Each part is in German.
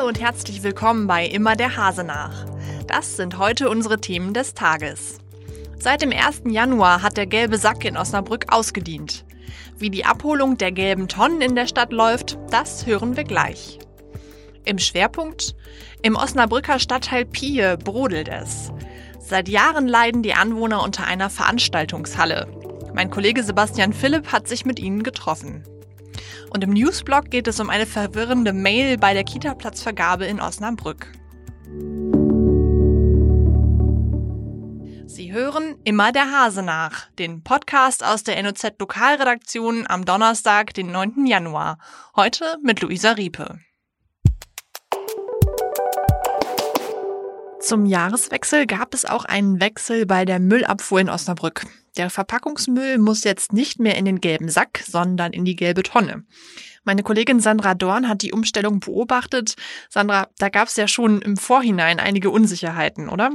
Hallo und herzlich willkommen bei Immer der Hase nach. Das sind heute unsere Themen des Tages. Seit dem 1. Januar hat der gelbe Sack in Osnabrück ausgedient. Wie die Abholung der gelben Tonnen in der Stadt läuft, das hören wir gleich. Im Schwerpunkt? Im Osnabrücker Stadtteil Pie brodelt es. Seit Jahren leiden die Anwohner unter einer Veranstaltungshalle. Mein Kollege Sebastian Philipp hat sich mit ihnen getroffen. Und im Newsblog geht es um eine verwirrende Mail bei der Kita-Platzvergabe in Osnabrück. Sie hören immer der Hase nach, den Podcast aus der NOZ Lokalredaktion am Donnerstag, den 9. Januar. Heute mit Luisa Riepe. Zum Jahreswechsel gab es auch einen Wechsel bei der Müllabfuhr in Osnabrück. Der Verpackungsmüll muss jetzt nicht mehr in den gelben Sack, sondern in die gelbe Tonne. Meine Kollegin Sandra Dorn hat die Umstellung beobachtet. Sandra, da gab es ja schon im Vorhinein einige Unsicherheiten, oder?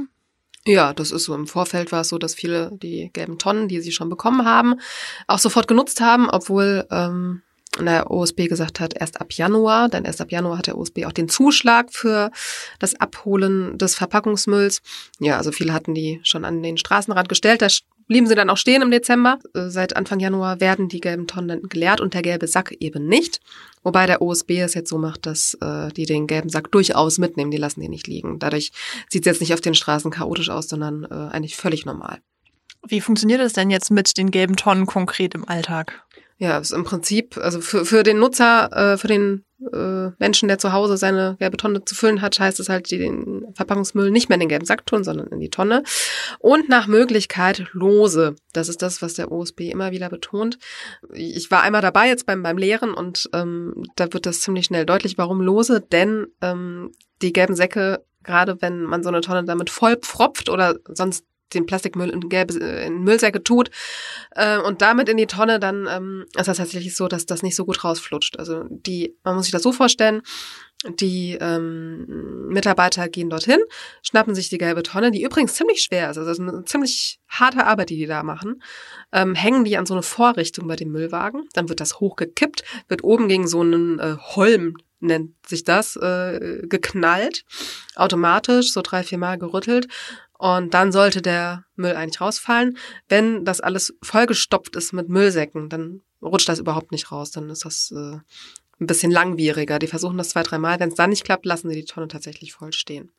Ja, das ist so. Im Vorfeld war es so, dass viele die gelben Tonnen, die sie schon bekommen haben, auch sofort genutzt haben, obwohl ähm, der OSB gesagt hat, erst ab Januar, denn erst ab Januar hat der OSB auch den Zuschlag für das Abholen des Verpackungsmülls. Ja, also viele hatten die schon an den Straßenrand gestellt. Da blieben sie dann auch stehen im Dezember. Äh, seit Anfang Januar werden die gelben Tonnen geleert und der gelbe Sack eben nicht. Wobei der OSB es jetzt so macht, dass äh, die den gelben Sack durchaus mitnehmen, die lassen den nicht liegen. Dadurch sieht es jetzt nicht auf den Straßen chaotisch aus, sondern äh, eigentlich völlig normal. Wie funktioniert es denn jetzt mit den gelben Tonnen konkret im Alltag? Ja, ist im Prinzip, also für, für den Nutzer, äh, für den äh, Menschen, der zu Hause seine gelbe Tonne zu füllen hat, heißt es halt, die den Verpackungsmüll nicht mehr in den gelben Sack tun, sondern in die Tonne. Und nach Möglichkeit lose. Das ist das, was der OSB immer wieder betont. Ich war einmal dabei jetzt beim, beim Lehren und ähm, da wird das ziemlich schnell deutlich, warum lose, denn ähm, die gelben Säcke gerade wenn man so eine Tonne damit voll pfropft oder sonst den Plastikmüll in gelbe in Müllsäcke tut äh, und damit in die Tonne, dann ähm, ist das tatsächlich so, dass das nicht so gut rausflutscht. Also die, man muss sich das so vorstellen, die ähm, Mitarbeiter gehen dorthin, schnappen sich die gelbe Tonne, die übrigens ziemlich schwer ist, also das ist eine ziemlich harte Arbeit, die die da machen, ähm, hängen die an so eine Vorrichtung bei dem Müllwagen, dann wird das hochgekippt, wird oben gegen so einen äh, Holm nennt sich das, äh, geknallt, automatisch, so drei, vier Mal gerüttelt und dann sollte der Müll eigentlich rausfallen. Wenn das alles vollgestopft ist mit Müllsäcken, dann rutscht das überhaupt nicht raus. Dann ist das äh, ein bisschen langwieriger. Die versuchen das zwei, dreimal. Wenn es dann nicht klappt, lassen sie die Tonne tatsächlich voll stehen.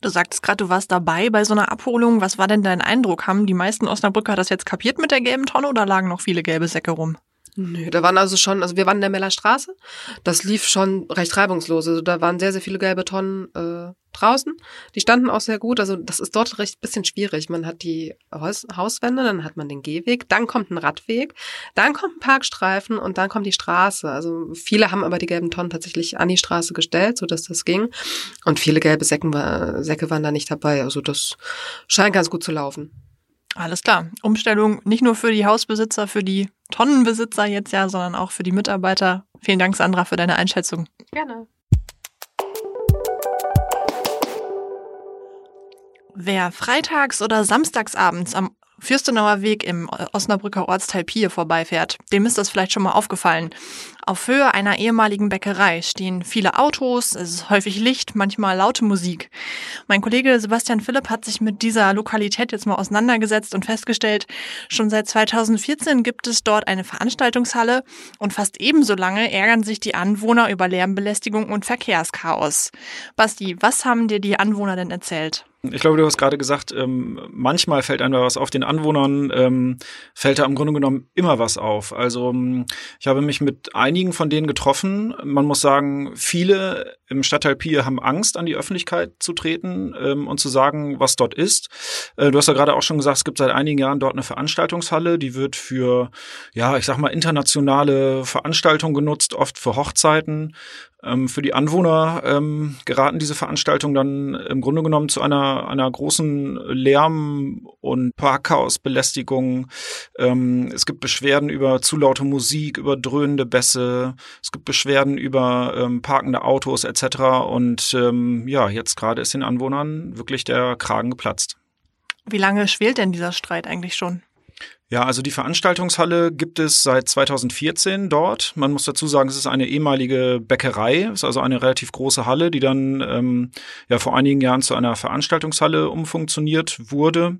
Du sagtest gerade, du warst dabei bei so einer Abholung. Was war denn dein Eindruck? Haben die meisten Osnabrücker das jetzt kapiert mit der gelben Tonne oder lagen noch viele gelbe Säcke rum? Nö, da waren also schon, also wir waren in der Meller Straße. Das lief schon recht reibungslos. Also da waren sehr, sehr viele gelbe Tonnen äh, draußen. Die standen auch sehr gut. Also das ist dort recht bisschen schwierig. Man hat die Haus Hauswände, dann hat man den Gehweg, dann kommt ein Radweg, dann kommt ein Parkstreifen und dann kommt die Straße. Also viele haben aber die gelben Tonnen tatsächlich an die Straße gestellt, sodass das ging. Und viele gelbe Säcken, Säcke waren da nicht dabei. Also das scheint ganz gut zu laufen. Alles klar. Umstellung nicht nur für die Hausbesitzer, für die Tonnenbesitzer jetzt ja, sondern auch für die Mitarbeiter. Vielen Dank, Sandra, für deine Einschätzung. Gerne. Wer freitags oder samstagsabends am Fürstenauer Weg im Osnabrücker Ortsteil Pie vorbeifährt, dem ist das vielleicht schon mal aufgefallen. Auf Höhe einer ehemaligen Bäckerei stehen viele Autos, es ist häufig Licht, manchmal laute Musik. Mein Kollege Sebastian Philipp hat sich mit dieser Lokalität jetzt mal auseinandergesetzt und festgestellt, schon seit 2014 gibt es dort eine Veranstaltungshalle und fast ebenso lange ärgern sich die Anwohner über Lärmbelästigung und Verkehrschaos. Basti, was haben dir die Anwohner denn erzählt? Ich glaube, du hast gerade gesagt, ähm, manchmal fällt einem da was auf. Den Anwohnern ähm, fällt da im Grunde genommen immer was auf. Also ähm, ich habe mich mit einigen von denen getroffen. Man muss sagen, viele im Stadtteil Pie haben Angst, an die Öffentlichkeit zu treten ähm, und zu sagen, was dort ist. Äh, du hast ja gerade auch schon gesagt, es gibt seit einigen Jahren dort eine Veranstaltungshalle, die wird für, ja, ich sag mal, internationale Veranstaltungen genutzt, oft für Hochzeiten. Ähm, für die Anwohner ähm, geraten diese Veranstaltungen dann im Grunde genommen zu einer, einer großen Lärm- und Parkhausbelästigung. Ähm, es gibt Beschwerden über zu laute Musik, über dröhnende Bässe. Es gibt Beschwerden über ähm, parkende Autos etc. Und ähm, ja, jetzt gerade ist den Anwohnern wirklich der Kragen geplatzt. Wie lange schwelt denn dieser Streit eigentlich schon? Ja, also die Veranstaltungshalle gibt es seit 2014 dort. Man muss dazu sagen, es ist eine ehemalige Bäckerei, es ist also eine relativ große Halle, die dann ähm, ja vor einigen Jahren zu einer Veranstaltungshalle umfunktioniert wurde.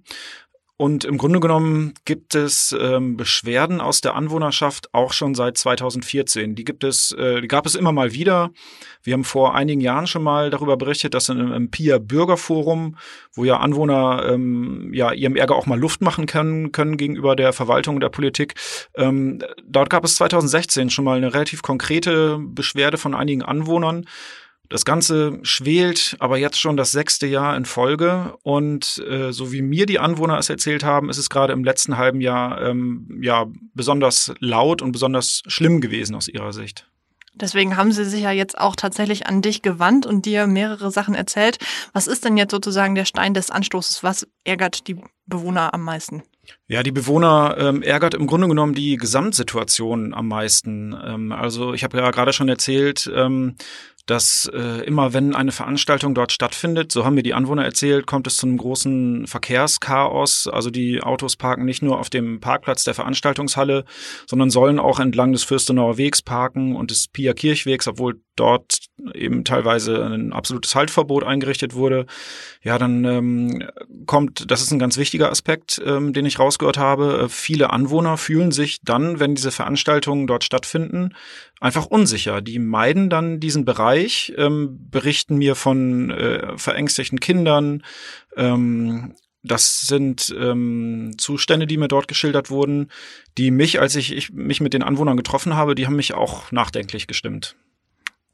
Und im Grunde genommen gibt es ähm, Beschwerden aus der Anwohnerschaft auch schon seit 2014. Die gibt es, äh, die gab es immer mal wieder. Wir haben vor einigen Jahren schon mal darüber berichtet, dass in einem PIA Bürgerforum, wo ja Anwohner ähm, ja ihrem Ärger auch mal Luft machen können, können gegenüber der Verwaltung und der Politik. Ähm, dort gab es 2016 schon mal eine relativ konkrete Beschwerde von einigen Anwohnern das Ganze schwelt aber jetzt schon das sechste Jahr in Folge und äh, so wie mir die Anwohner es erzählt haben, ist es gerade im letzten halben Jahr ähm, ja besonders laut und besonders schlimm gewesen aus ihrer Sicht. Deswegen haben sie sich ja jetzt auch tatsächlich an dich gewandt und dir mehrere Sachen erzählt. Was ist denn jetzt sozusagen der Stein des Anstoßes? Was ärgert die Bewohner am meisten? Ja, die Bewohner ähm, ärgert im Grunde genommen die Gesamtsituation am meisten. Ähm, also ich habe ja gerade schon erzählt, ähm, dass äh, immer wenn eine Veranstaltung dort stattfindet, so haben mir die Anwohner erzählt, kommt es zu einem großen Verkehrschaos. Also die Autos parken nicht nur auf dem Parkplatz der Veranstaltungshalle, sondern sollen auch entlang des Fürstenauer Wegs parken und des Pia Kirchwegs, obwohl dort eben teilweise ein absolutes Haltverbot eingerichtet wurde. Ja, dann ähm, kommt, das ist ein ganz wichtiger Aspekt, ähm, den ich rausgehört habe. Äh, viele Anwohner fühlen sich dann, wenn diese Veranstaltungen dort stattfinden, einfach unsicher. Die meiden dann diesen Bereich, ähm, berichten mir von äh, verängstigten Kindern. Ähm, das sind ähm, Zustände, die mir dort geschildert wurden, die mich, als ich, ich mich mit den Anwohnern getroffen habe, die haben mich auch nachdenklich gestimmt.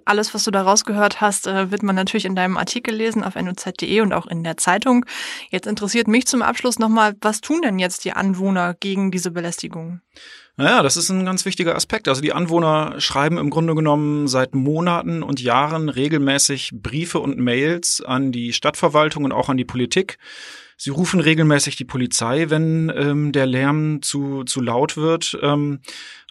Alles, was du da rausgehört hast, äh, wird man natürlich in deinem Artikel lesen auf noz.de und auch in der Zeitung. Jetzt interessiert mich zum Abschluss nochmal, was tun denn jetzt die Anwohner gegen diese Belästigung? Naja, das ist ein ganz wichtiger Aspekt. Also die Anwohner schreiben im Grunde genommen seit Monaten und Jahren regelmäßig Briefe und Mails an die Stadtverwaltung und auch an die Politik. Sie rufen regelmäßig die Polizei, wenn ähm, der Lärm zu, zu laut wird. Ähm,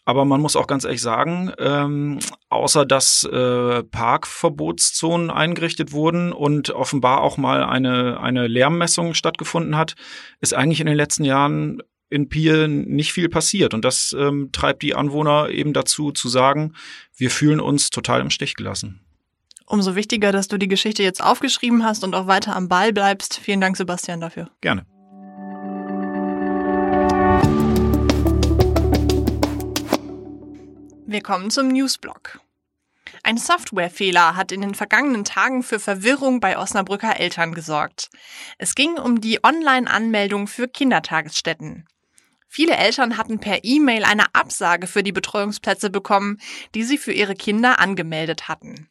aber man muss auch ganz ehrlich sagen, ähm, außer dass äh, Parkverbotszonen eingerichtet wurden und offenbar auch mal eine, eine Lärmmessung stattgefunden hat, ist eigentlich in den letzten Jahren in Pier nicht viel passiert. Und das ähm, treibt die Anwohner eben dazu zu sagen, wir fühlen uns total im Stich gelassen. Umso wichtiger, dass du die Geschichte jetzt aufgeschrieben hast und auch weiter am Ball bleibst. Vielen Dank, Sebastian, dafür. Gerne. Wir kommen zum Newsblock. Ein Softwarefehler hat in den vergangenen Tagen für Verwirrung bei Osnabrücker Eltern gesorgt. Es ging um die Online-Anmeldung für Kindertagesstätten. Viele Eltern hatten per E-Mail eine Absage für die Betreuungsplätze bekommen, die sie für ihre Kinder angemeldet hatten.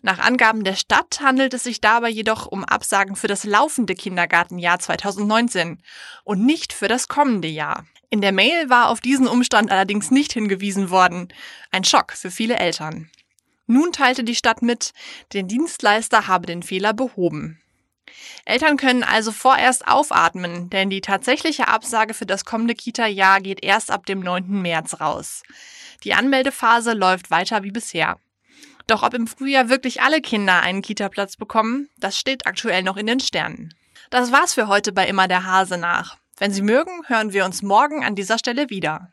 Nach Angaben der Stadt handelt es sich dabei jedoch um Absagen für das laufende Kindergartenjahr 2019 und nicht für das kommende Jahr. In der Mail war auf diesen Umstand allerdings nicht hingewiesen worden. Ein Schock für viele Eltern. Nun teilte die Stadt mit, der Dienstleister habe den Fehler behoben. Eltern können also vorerst aufatmen, denn die tatsächliche Absage für das kommende Kita-Jahr geht erst ab dem 9. März raus. Die Anmeldephase läuft weiter wie bisher. Doch ob im Frühjahr wirklich alle Kinder einen Kita-Platz bekommen, das steht aktuell noch in den Sternen. Das war's für heute bei Immer der Hase nach. Wenn Sie mögen, hören wir uns morgen an dieser Stelle wieder.